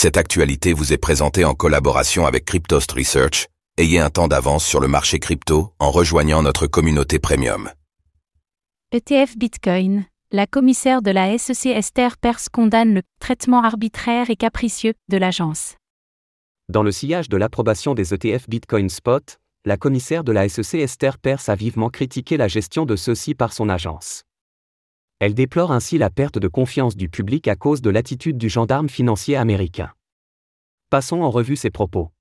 Cette actualité vous est présentée en collaboration avec Cryptost Research. Ayez un temps d'avance sur le marché crypto en rejoignant notre communauté premium. ETF Bitcoin. La commissaire de la SEC Esther Perse condamne le traitement arbitraire et capricieux de l'agence. Dans le sillage de l'approbation des ETF Bitcoin Spot, la commissaire de la SEC Esther Perse a vivement critiqué la gestion de ceux-ci par son agence. Elle déplore ainsi la perte de confiance du public à cause de l'attitude du gendarme financier américain. Passons en revue ses propos.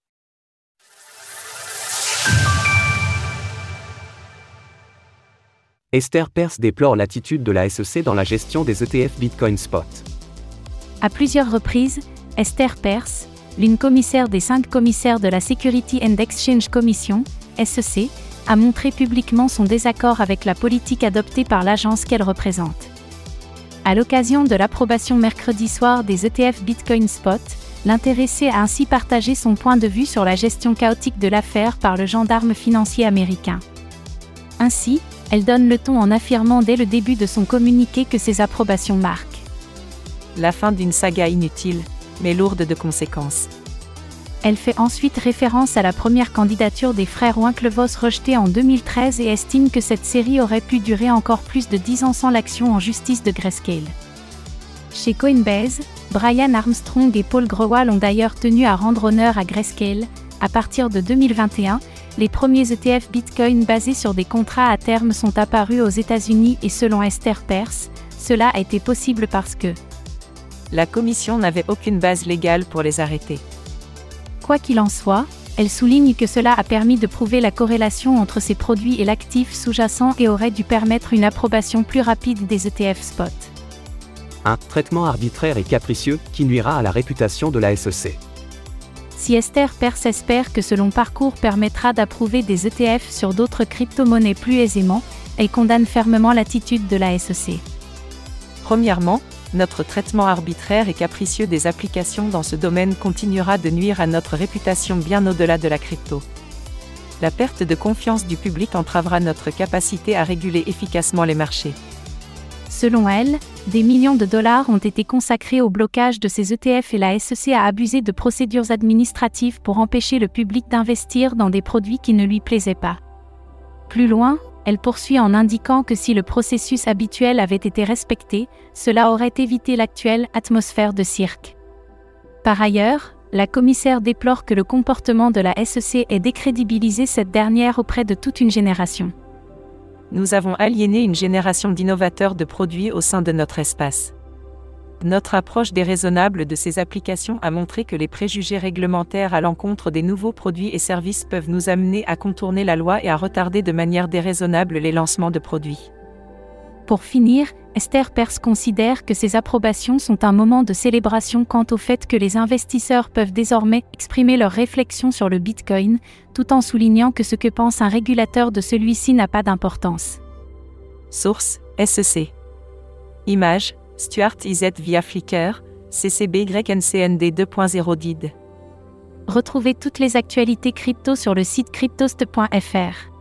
Esther Perse déplore l'attitude de la SEC dans la gestion des ETF Bitcoin Spot. À plusieurs reprises, Esther Perse, l'une des cinq commissaires de la Security and Exchange Commission, SEC, a montré publiquement son désaccord avec la politique adoptée par l'agence qu'elle représente. À l'occasion de l'approbation mercredi soir des ETF Bitcoin Spot, l'intéressé a ainsi partagé son point de vue sur la gestion chaotique de l'affaire par le gendarme financier américain. Ainsi, elle donne le ton en affirmant dès le début de son communiqué que ces approbations marquent la fin d'une saga inutile, mais lourde de conséquences. Elle fait ensuite référence à la première candidature des frères Winklevoss rejetée en 2013 et estime que cette série aurait pu durer encore plus de 10 ans sans l'action en justice de Grayscale. Chez Coinbase, Brian Armstrong et Paul Grewal ont d'ailleurs tenu à rendre honneur à Grayscale. À partir de 2021, les premiers ETF Bitcoin basés sur des contrats à terme sont apparus aux États-Unis et selon Esther Perse, cela a été possible parce que la commission n'avait aucune base légale pour les arrêter. Quoi qu'il en soit, elle souligne que cela a permis de prouver la corrélation entre ces produits et l'actif sous-jacent et aurait dû permettre une approbation plus rapide des ETF spot. Un traitement arbitraire et capricieux qui nuira à la réputation de la SEC. Si Esther Perse espère que ce long parcours permettra d'approuver des ETF sur d'autres crypto-monnaies plus aisément, elle condamne fermement l'attitude de la SEC. Premièrement, notre traitement arbitraire et capricieux des applications dans ce domaine continuera de nuire à notre réputation bien au-delà de la crypto. La perte de confiance du public entravera notre capacité à réguler efficacement les marchés. Selon elle, des millions de dollars ont été consacrés au blocage de ces ETF et la SEC a abusé de procédures administratives pour empêcher le public d'investir dans des produits qui ne lui plaisaient pas. Plus loin, elle poursuit en indiquant que si le processus habituel avait été respecté, cela aurait évité l'actuelle atmosphère de cirque. Par ailleurs, la commissaire déplore que le comportement de la SEC ait décrédibilisé cette dernière auprès de toute une génération. Nous avons aliéné une génération d'innovateurs de produits au sein de notre espace. Notre approche déraisonnable de ces applications a montré que les préjugés réglementaires à l'encontre des nouveaux produits et services peuvent nous amener à contourner la loi et à retarder de manière déraisonnable les lancements de produits. Pour finir, Esther Perse considère que ces approbations sont un moment de célébration quant au fait que les investisseurs peuvent désormais exprimer leurs réflexions sur le Bitcoin, tout en soulignant que ce que pense un régulateur de celui-ci n'a pas d'importance. Source SEC. Image Stuart Izet via Flickr, CCBYNCND 2.0 DID. Retrouvez toutes les actualités crypto sur le site cryptost.fr.